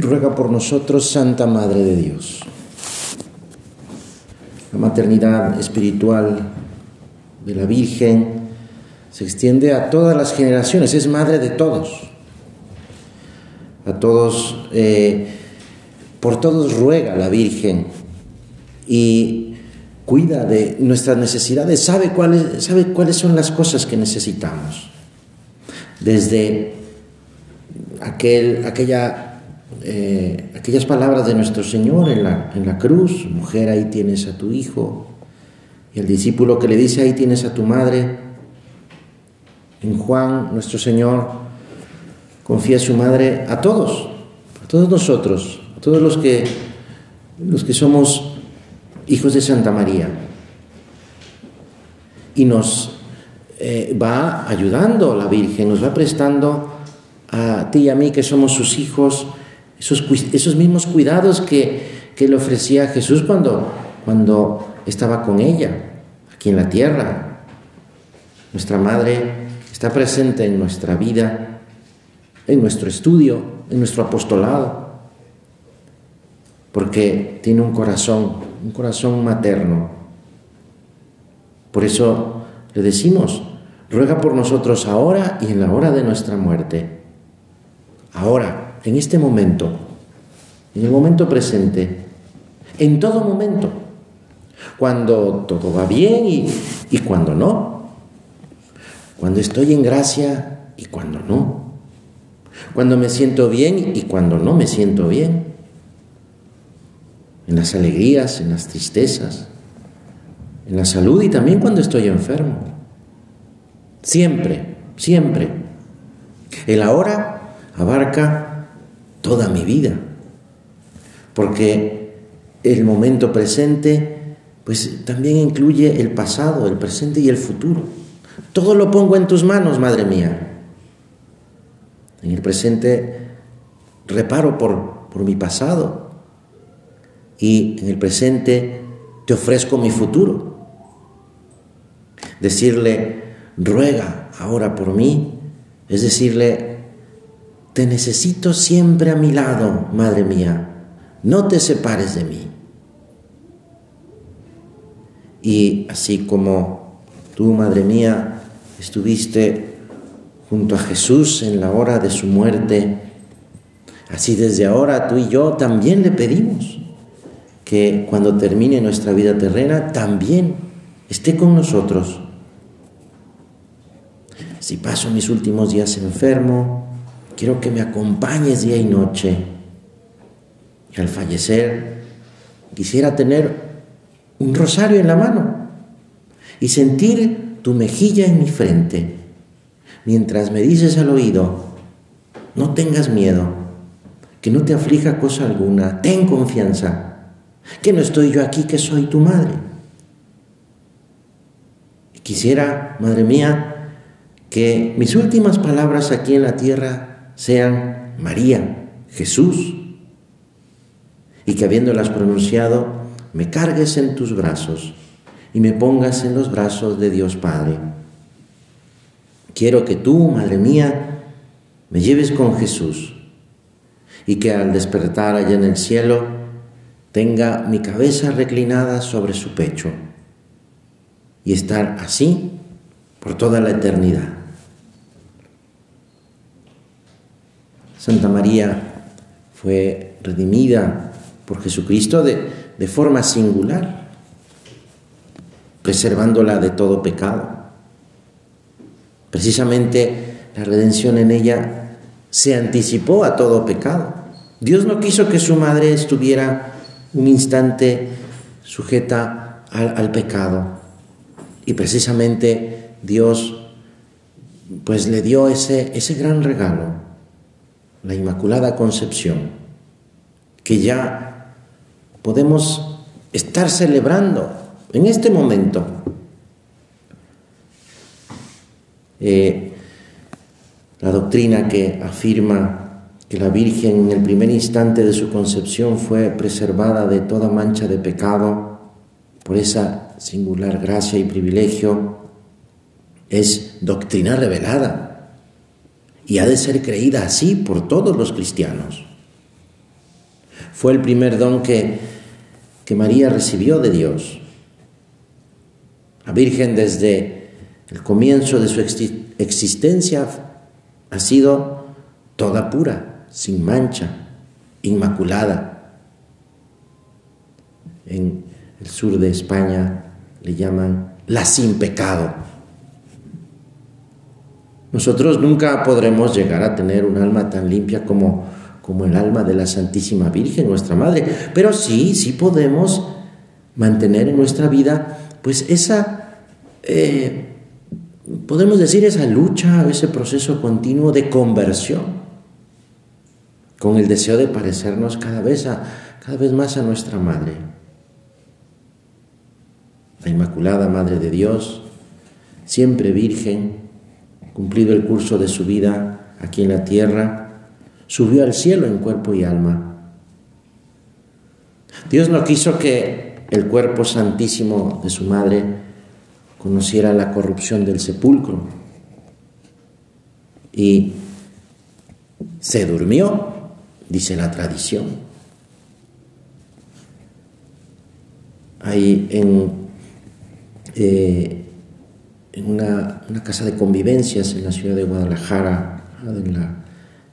ruega por nosotros, Santa Madre de Dios. La maternidad espiritual de la Virgen se extiende a todas las generaciones, es madre de todos. A todos, eh, por todos ruega la Virgen y cuida de nuestras necesidades, sabe cuáles, sabe cuáles son las cosas que necesitamos. Desde aquel, aquella eh, aquellas palabras de nuestro Señor en la, en la cruz, mujer, ahí tienes a tu hijo, y el discípulo que le dice, ahí tienes a tu madre. En Juan, nuestro Señor confía a su madre a todos, a todos nosotros, a todos los que, los que somos hijos de Santa María. Y nos eh, va ayudando la Virgen, nos va prestando a ti y a mí que somos sus hijos, esos, mismos cuidados que, le ofrecía Jesús cuando, cuando estaba con ella, aquí en la tierra. Nuestra Madre está presente en nuestra vida, en nuestro estudio, en nuestro apostolado, porque tiene un corazón, un corazón materno. Por eso le decimos, ruega por nosotros ahora y en la hora de nuestra muerte. Ahora, en este momento, en el momento presente, en todo momento, cuando todo va bien y, cuando no, cuando estoy en gracia y cuando no, cuando me siento bien y cuando no me siento bien, en las alegrías, en las tristezas, en la salud y también cuando estoy enfermo. Siempre, siempre. El ahora abarca toda mi vida. Porque el momento presente, pues también incluye el pasado, el presente y el futuro. Todo lo pongo en tus manos, Madre mía. En el presente reparo por, por mi pasado y en el presente te ofrezco mi futuro. Decirle, ruega ahora por mí, es decirle, te necesito siempre a mi lado, Madre mía. No te separes de mí. Y así como tú, Madre mía, estuviste junto a Jesús en la hora de su muerte, así desde ahora tú y yo también le pedimos que cuando termine nuestra vida terrena también esté con nosotros. Si paso mis últimos días enfermo, Quiero que me acompañes día y noche. Y al fallecer, quisiera tener un rosario en la mano y sentir tu mejilla en mi frente, mientras me dices al oído, no tengas miedo, que no te aflija cosa alguna, ten confianza, que no estoy yo aquí, que soy tu madre. Quisiera, madre mía, que mis últimas palabras aquí en la tierra sean María, Jesús, y que habiéndolas pronunciado, me cargues en tus brazos y me pongas en los brazos de Dios Padre. Quiero que tú, Madre mía, me lleves con Jesús y que al despertar allá en el cielo tenga mi cabeza reclinada sobre su pecho y estar así por toda la eternidad. Santa María fue redimida por Jesucristo de, forma singular, preservándola de todo pecado. Precisamente la redención en ella se anticipó a todo pecado. Dios no quiso que su madre estuviera un instante sujeta al, al, pecado. Y precisamente Dios pues le dio ese, ese gran regalo la Inmaculada Concepción, que ya podemos estar celebrando en este momento. Eh, la doctrina que afirma que la Virgen en el primer instante de su concepción fue preservada de toda mancha de pecado por esa singular gracia y privilegio, es doctrina revelada y ha de ser creída así por todos los cristianos. Fue el primer don que, que María recibió de Dios. La Virgen desde el comienzo de su existencia ha sido toda pura, sin mancha, inmaculada. En el sur de España le llaman la sin pecado. Nosotros nunca podremos llegar a tener un alma tan limpia como, como el alma de la Santísima Virgen, nuestra Madre, pero sí, sí podemos mantener en nuestra vida pues esa, eh, podemos decir, esa lucha, ese proceso continuo de conversión, con el deseo de parecernos cada vez, a, cada vez más a nuestra Madre. La Inmaculada Madre de Dios, siempre Virgen, cumplido el curso de su vida aquí en la tierra, subió al cielo en cuerpo y alma. Dios no quiso que el cuerpo santísimo de su madre conociera la corrupción del sepulcro y se durmió, dice la tradición. Ahí en eh, en una, casa de convivencias en la ciudad de Guadalajara,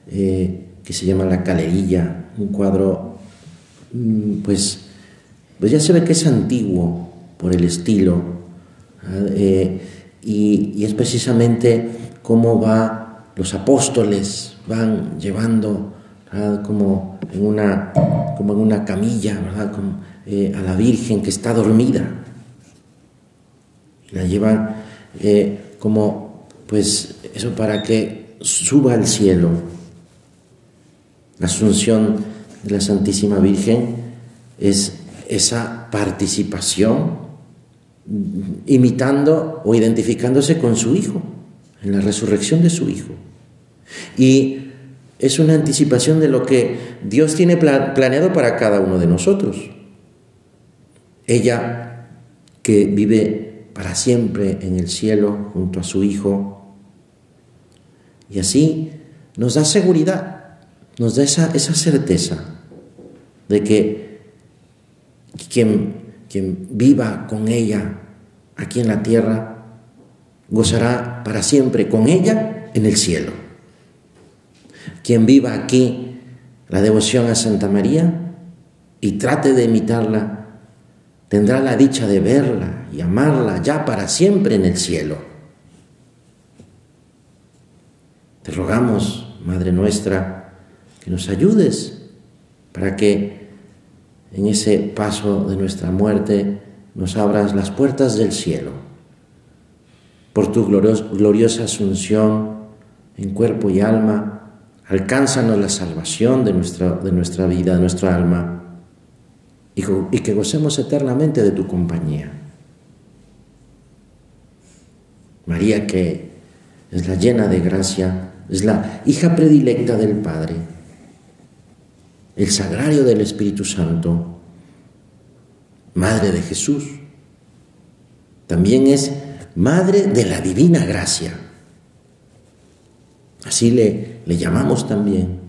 eh, que se llama La Calerilla, un cuadro, mm, pues, pues ya se ve que es antiguo por el estilo, eh, y, es precisamente cómo va, los apóstoles van llevando como en una, como en una camilla, ¿verdad? Eh, a la Virgen que está dormida. La llevan eh, como pues eso para que suba al cielo. La asunción de la Santísima Virgen es esa participación imitando o identificándose con su Hijo, en la resurrección de su Hijo. Y es una anticipación de lo que Dios tiene planeado para cada uno de nosotros. Ella que vive para siempre en el cielo junto a su Hijo. Y así nos da seguridad, nos da esa, esa certeza de que quien, quien viva con ella aquí en la tierra gozará para siempre con ella en el cielo. Quien viva aquí la devoción a Santa María y trate de imitarla tendrá la dicha de verla y amarla ya para siempre en el cielo. Te rogamos, Madre nuestra, que nos ayudes para que en ese paso de nuestra muerte nos abras las puertas del cielo. Por tu gloriosa asunción en cuerpo y alma, alcánzanos la salvación de nuestra, de nuestra vida, de nuestra alma y que gocemos eternamente de tu compañía. María que es la llena de gracia, es la hija predilecta del Padre, el sagrario del Espíritu Santo, Madre de Jesús, también es Madre de la Divina Gracia. Así le, le llamamos también,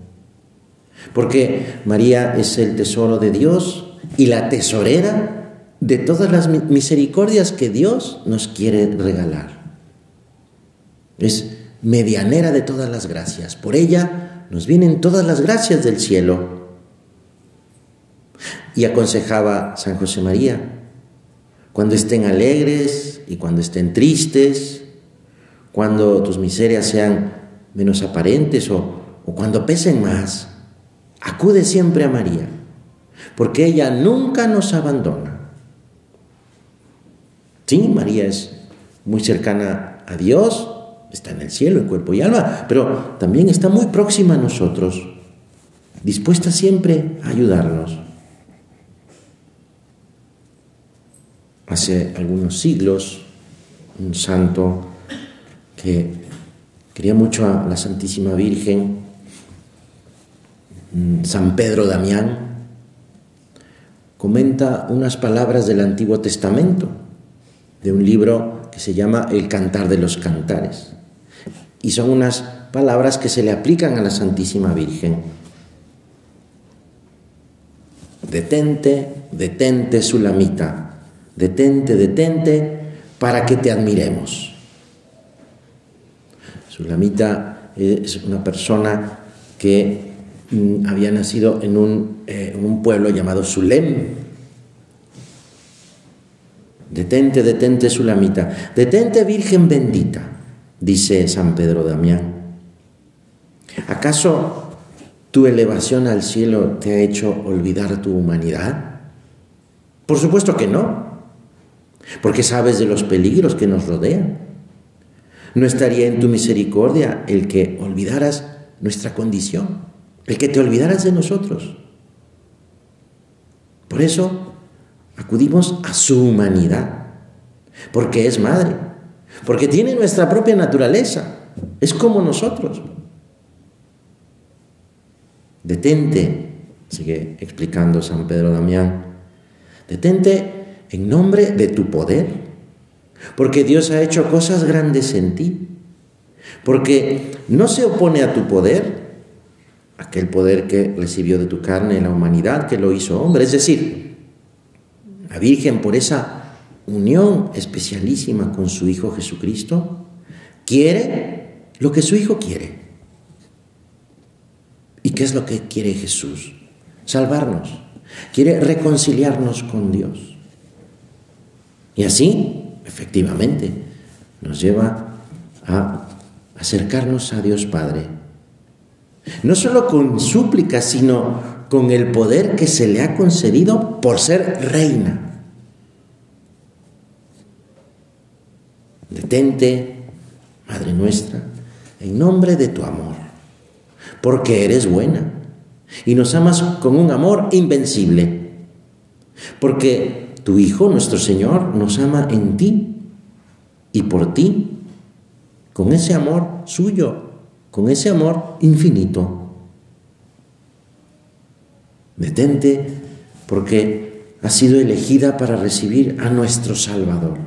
porque María es el tesoro de Dios y la tesorera de todas las misericordias que Dios nos quiere regalar. Es medianera de todas las gracias. Por ella nos vienen todas las gracias del cielo. Y aconsejaba San José María, cuando estén alegres y cuando estén tristes, cuando tus miserias sean menos aparentes o, o cuando pesen más, acude siempre a María porque ella nunca nos abandona. Sí, María es muy cercana a Dios, está en el cielo en cuerpo y alma, pero también está muy próxima a nosotros, dispuesta siempre a ayudarnos. Hace algunos siglos, un santo que quería mucho a la Santísima Virgen, San Pedro Damián, comenta unas palabras del Antiguo Testamento, de un libro que se llama El Cantar de los Cantares. Y son unas palabras que se le aplican a la Santísima Virgen. detente, detente, Sulamita, detente, detente, para que te admiremos. Sulamita es una persona que había nacido en un, eh, pueblo llamado Sulem, Detente, detente, Sulamita. Detente, Virgen bendita, dice San Pedro Damián. ¿Acaso tu elevación al cielo te ha hecho olvidar tu humanidad? Por supuesto que no, porque sabes de los peligros que nos rodean. No estaría en tu misericordia el que olvidaras nuestra condición, el que te olvidaras de nosotros. Por eso Acudimos a su humanidad, porque es madre, porque tiene nuestra propia naturaleza, es como nosotros. Detente, sigue explicando San Pedro Damián, detente en nombre de tu poder, porque Dios ha hecho cosas grandes en ti, porque no se opone a tu poder, aquel poder que recibió de tu carne la humanidad, que lo hizo hombre, es decir, la Virgen, por esa unión especialísima con su Hijo Jesucristo, quiere lo que su Hijo quiere. ¿Y qué es lo que quiere Jesús? Salvarnos. Quiere reconciliarnos con Dios. Y así, efectivamente, nos lleva a acercarnos a Dios Padre. No solo con súplicas, sino con el poder que se le ha concedido por ser reina. Detente, Madre nuestra, en nombre de tu amor, porque eres buena y nos amas con un amor invencible, porque tu Hijo, nuestro Señor, nos ama en ti y por ti, con ese amor suyo, con ese amor infinito. Detente porque ha sido elegida para recibir a nuestro Salvador.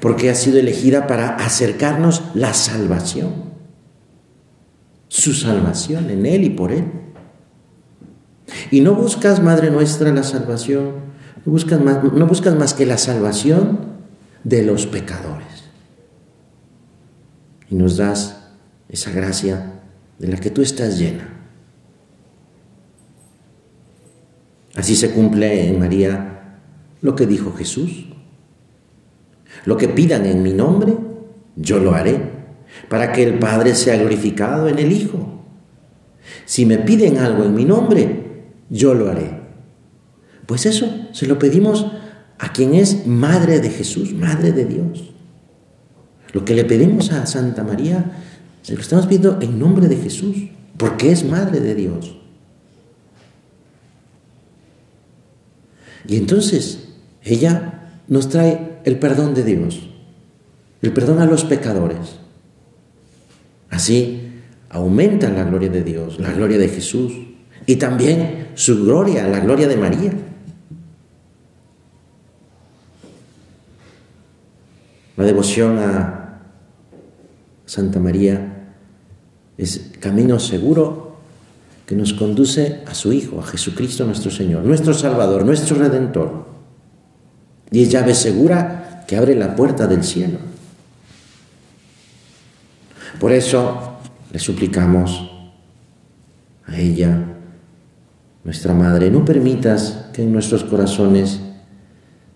Porque ha sido elegida para acercarnos la salvación. Su salvación en Él y por Él. Y no buscas, Madre nuestra, la salvación, no buscas más, no buscas más que la salvación de los pecadores. Y nos das esa gracia de la que tú estás llena. Así se cumple en María lo que dijo Jesús. Lo que pidan en mi nombre, yo lo haré, para que el Padre sea glorificado en el Hijo. Si me piden algo en mi nombre, yo lo haré. Pues eso se lo pedimos a quien es Madre de Jesús, Madre de Dios. Lo que le pedimos a Santa María, se lo estamos pidiendo en nombre de Jesús, porque es Madre de Dios. Y entonces ella nos trae el perdón de Dios, el perdón a los pecadores. Así aumenta la gloria de Dios, la gloria de Jesús y también su gloria, la gloria de María. La devoción a Santa María es camino seguro que nos conduce a su Hijo, a Jesucristo nuestro Señor, nuestro Salvador, nuestro Redentor. Y es llave segura que abre la puerta del cielo. Por eso le suplicamos a ella, nuestra Madre, no permitas que en nuestros corazones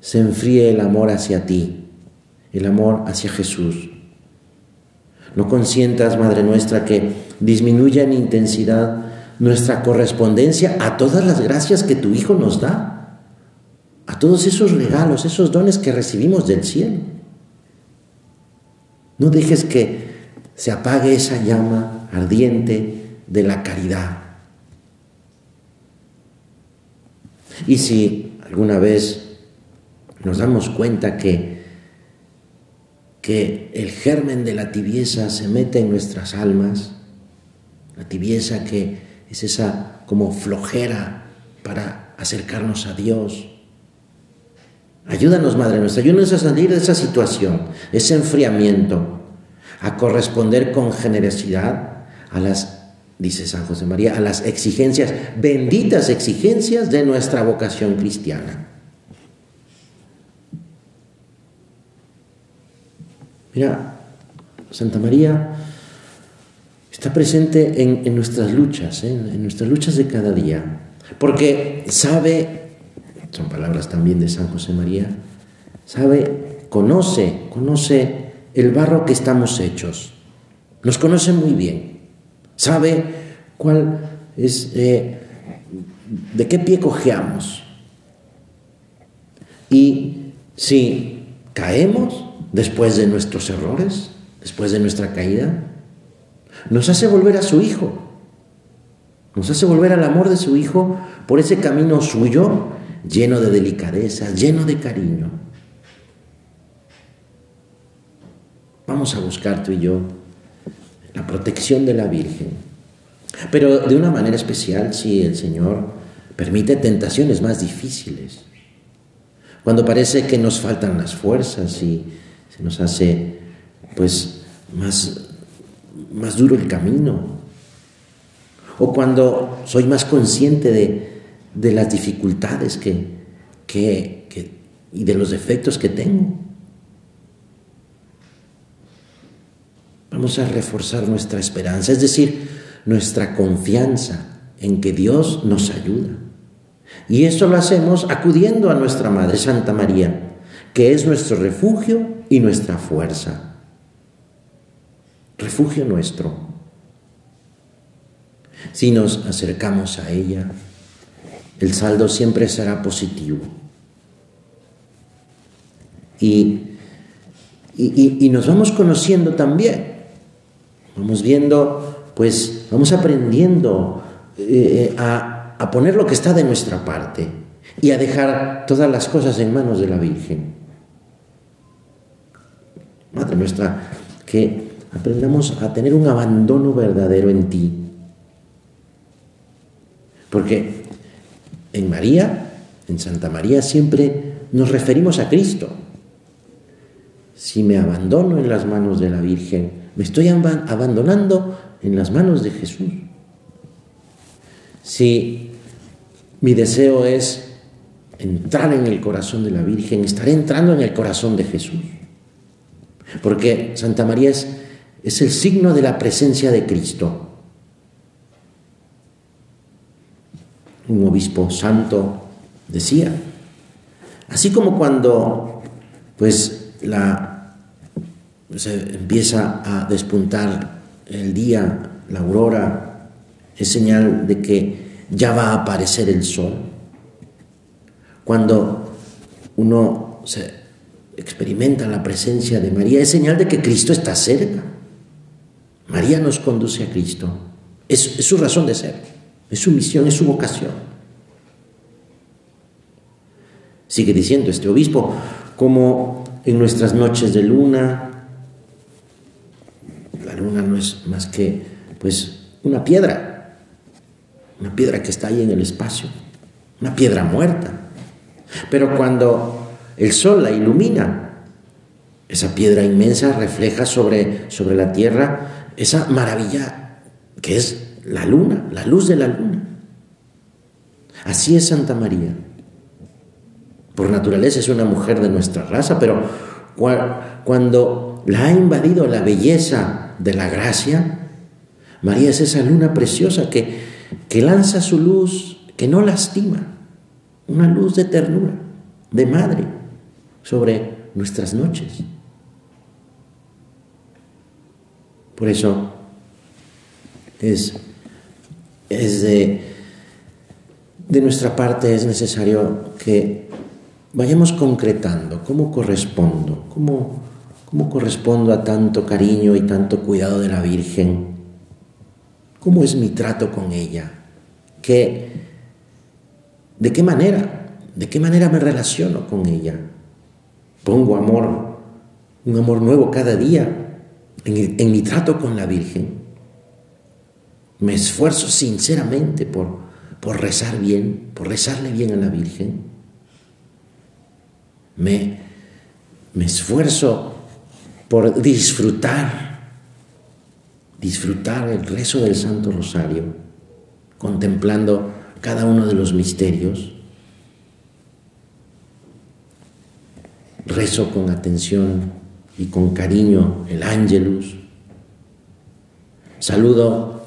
se enfríe el amor hacia ti, el amor hacia Jesús. No consientas, Madre nuestra, que disminuya en intensidad nuestra correspondencia a todas las gracias que tu Hijo nos da, a todos esos regalos, esos dones que recibimos del cielo. No dejes que se apague esa llama ardiente de la caridad. Y si alguna vez nos damos cuenta que, que el germen de la tibieza se mete en nuestras almas, la tibieza que es esa como flojera para acercarnos a Dios. Ayúdanos, Madre nuestra, ayúdanos a salir de esa situación, ese enfriamiento, a corresponder con generosidad a las dice San José María, a las exigencias, benditas exigencias de nuestra vocación cristiana. Mira, Santa María está presente en, nuestras luchas, ¿eh? en nuestras luchas de cada día, porque sabe, son palabras también de San José María, sabe, conoce, conoce el barro que estamos hechos, nos conoce muy bien, sabe cuál es, eh, de qué pie cojeamos. Y si caemos después de nuestros errores, después de nuestra caída, nos hace volver a su Hijo, nos hace volver al amor de su Hijo por ese camino suyo lleno de delicadeza, lleno de cariño. Vamos a buscar tú y yo la protección de la Virgen, pero de una manera especial si el Señor permite tentaciones más difíciles, cuando parece que nos faltan las fuerzas y se nos hace pues más más duro el camino. O cuando soy más consciente de, las dificultades que, que, y de los defectos que tengo. Vamos a reforzar nuestra esperanza, es decir, nuestra confianza en que Dios nos ayuda. Y eso lo hacemos acudiendo a nuestra Madre Santa María, que es nuestro refugio y nuestra fuerza refugio nuestro. Si nos acercamos a ella, el saldo siempre será positivo. Y, y, nos vamos conociendo también. Vamos viendo, pues vamos aprendiendo eh, a, a poner lo que está de nuestra parte y a dejar todas las cosas en manos de la Virgen. Madre nuestra, que aprendamos a tener un abandono verdadero en ti. Porque en María, en Santa María, siempre nos referimos a Cristo. Si me abandono en las manos de la Virgen, me estoy abandonando en las manos de Jesús. Si mi deseo es entrar en el corazón de la Virgen, estaré entrando en el corazón de Jesús. Porque Santa María es es el signo de la presencia de Cristo. Un obispo santo decía, así como cuando pues la se empieza a despuntar el día, la aurora, es señal de que ya va a aparecer el sol. Cuando uno se experimenta la presencia de María, es señal de que Cristo está cerca. María nos conduce a Cristo. Es, su razón de ser, es su misión, es su vocación. Sigue diciendo este obispo, como en nuestras noches de luna, la luna no es más que pues una piedra, una piedra que está ahí en el espacio, una piedra muerta. Pero cuando el sol la ilumina, esa piedra inmensa refleja sobre, sobre la tierra esa maravilla que es la luna, la luz de la luna. Así es Santa María. Por naturaleza es una mujer de nuestra raza, pero cuando la ha invadido la belleza de la gracia, María es esa luna preciosa que, que lanza su luz, que no lastima, una luz de ternura, de madre, sobre nuestras noches. Por eso es, de, de nuestra parte es necesario que vayamos concretando cómo correspondo, cómo, cómo correspondo a tanto cariño y tanto cuidado de la Virgen, cómo es mi trato con ella, ¿Qué, de qué manera, de qué manera me relaciono con ella. Pongo amor, un amor nuevo cada día en, mi trato con la Virgen, me esfuerzo sinceramente por, por rezar bien, por rezarle bien a la Virgen. Me, me esfuerzo por disfrutar disfrutar el rezo del Santo Rosario, contemplando cada uno de los misterios. Rezo con atención y con cariño el ángelus. Saludo,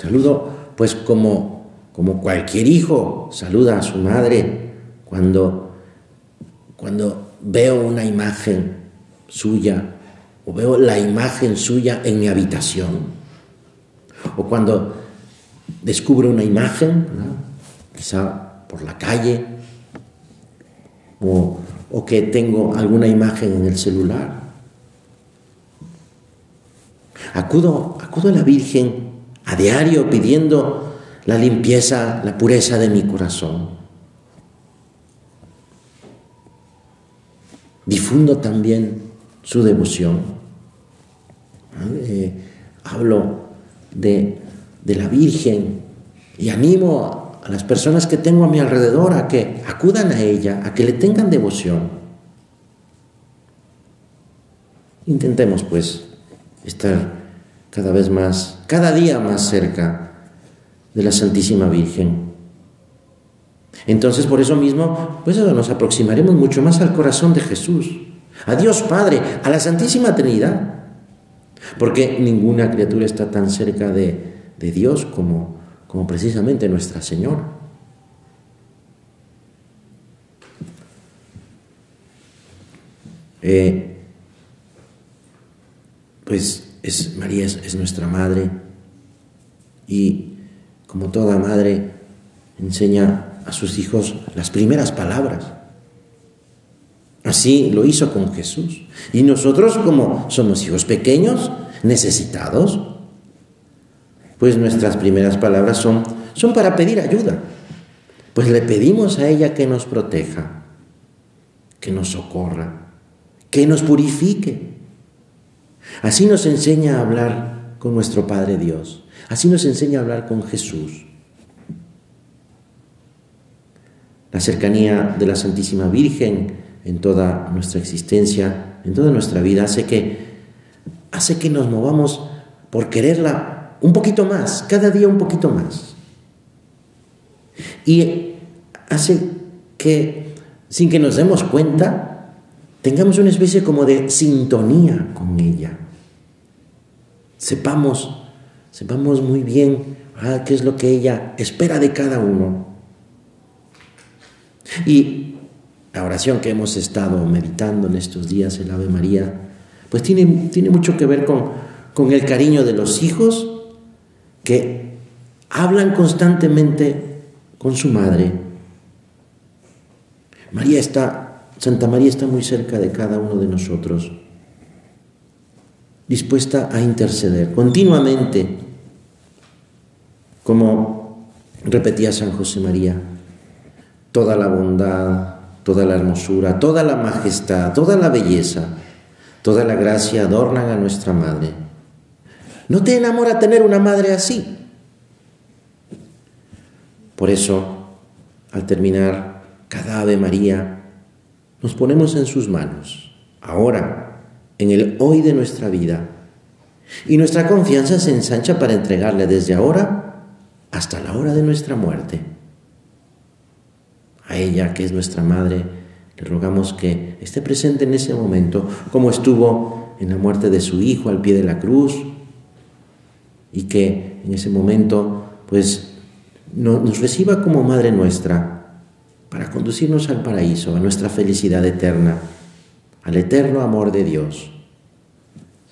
saludo pues como, como cualquier hijo saluda a su madre cuando, cuando veo una imagen suya o veo la imagen suya en mi habitación o cuando descubro una imagen, quizá por la calle, o, o que tengo alguna imagen en el celular. Acudo, acudo a la Virgen a diario pidiendo la limpieza, la pureza de mi corazón. Difundo también su devoción. Eh, hablo de, de la Virgen y animo a las personas que tengo a mi alrededor a que acudan a ella, a que le tengan devoción. Intentemos pues estar cada vez más, cada día más cerca de la Santísima Virgen. Entonces, por eso mismo, pues nos aproximaremos mucho más al corazón de Jesús, a Dios Padre, a la Santísima Trinidad. Porque ninguna criatura está tan cerca de, Dios como, como precisamente Nuestra Señora. Eh, pues es, María es, nuestra madre y como toda madre enseña a sus hijos las primeras palabras. Así lo hizo con Jesús. Y nosotros como somos hijos pequeños, necesitados, pues nuestras primeras palabras son, son para pedir ayuda. Pues le pedimos a ella que nos proteja, que nos socorra, que nos purifique. Así nos enseña a hablar con nuestro Padre Dios. Así nos enseña a hablar con Jesús. La cercanía de la Santísima Virgen en toda nuestra existencia, en toda nuestra vida, hace que hace que nos movamos por quererla un poquito más, cada día un poquito más. Y hace que, sin que nos demos cuenta, tengamos una especie como de sintonía con ella. Sepamos, sepamos muy bien ah, qué es lo que ella espera de cada uno. Y la oración que hemos estado meditando en estos días, el Ave María, pues tiene, tiene mucho que ver con, con el cariño de los hijos que hablan constantemente con su madre. María está, Santa María está muy cerca de cada uno de nosotros, dispuesta a interceder continuamente, como repetía San José María, toda la bondad, toda la hermosura, toda la majestad, toda la belleza Toda la gracia adornan a nuestra madre. ¿No te enamora tener una madre así? Por eso, al terminar cada Ave María, nos ponemos en sus manos, ahora, en el hoy de nuestra vida. Y nuestra confianza se ensancha para entregarle desde ahora hasta la hora de nuestra muerte. A ella, que es nuestra madre, le rogamos que esté presente en ese momento, como estuvo en la muerte de su hijo al pie de la cruz, y que en ese momento, pues, nos reciba como Madre nuestra para conducirnos al paraíso, a nuestra felicidad eterna, al eterno amor de Dios.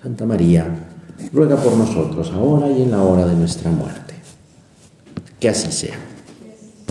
Santa María, ruega por nosotros ahora y en la hora de nuestra muerte. Que así sea.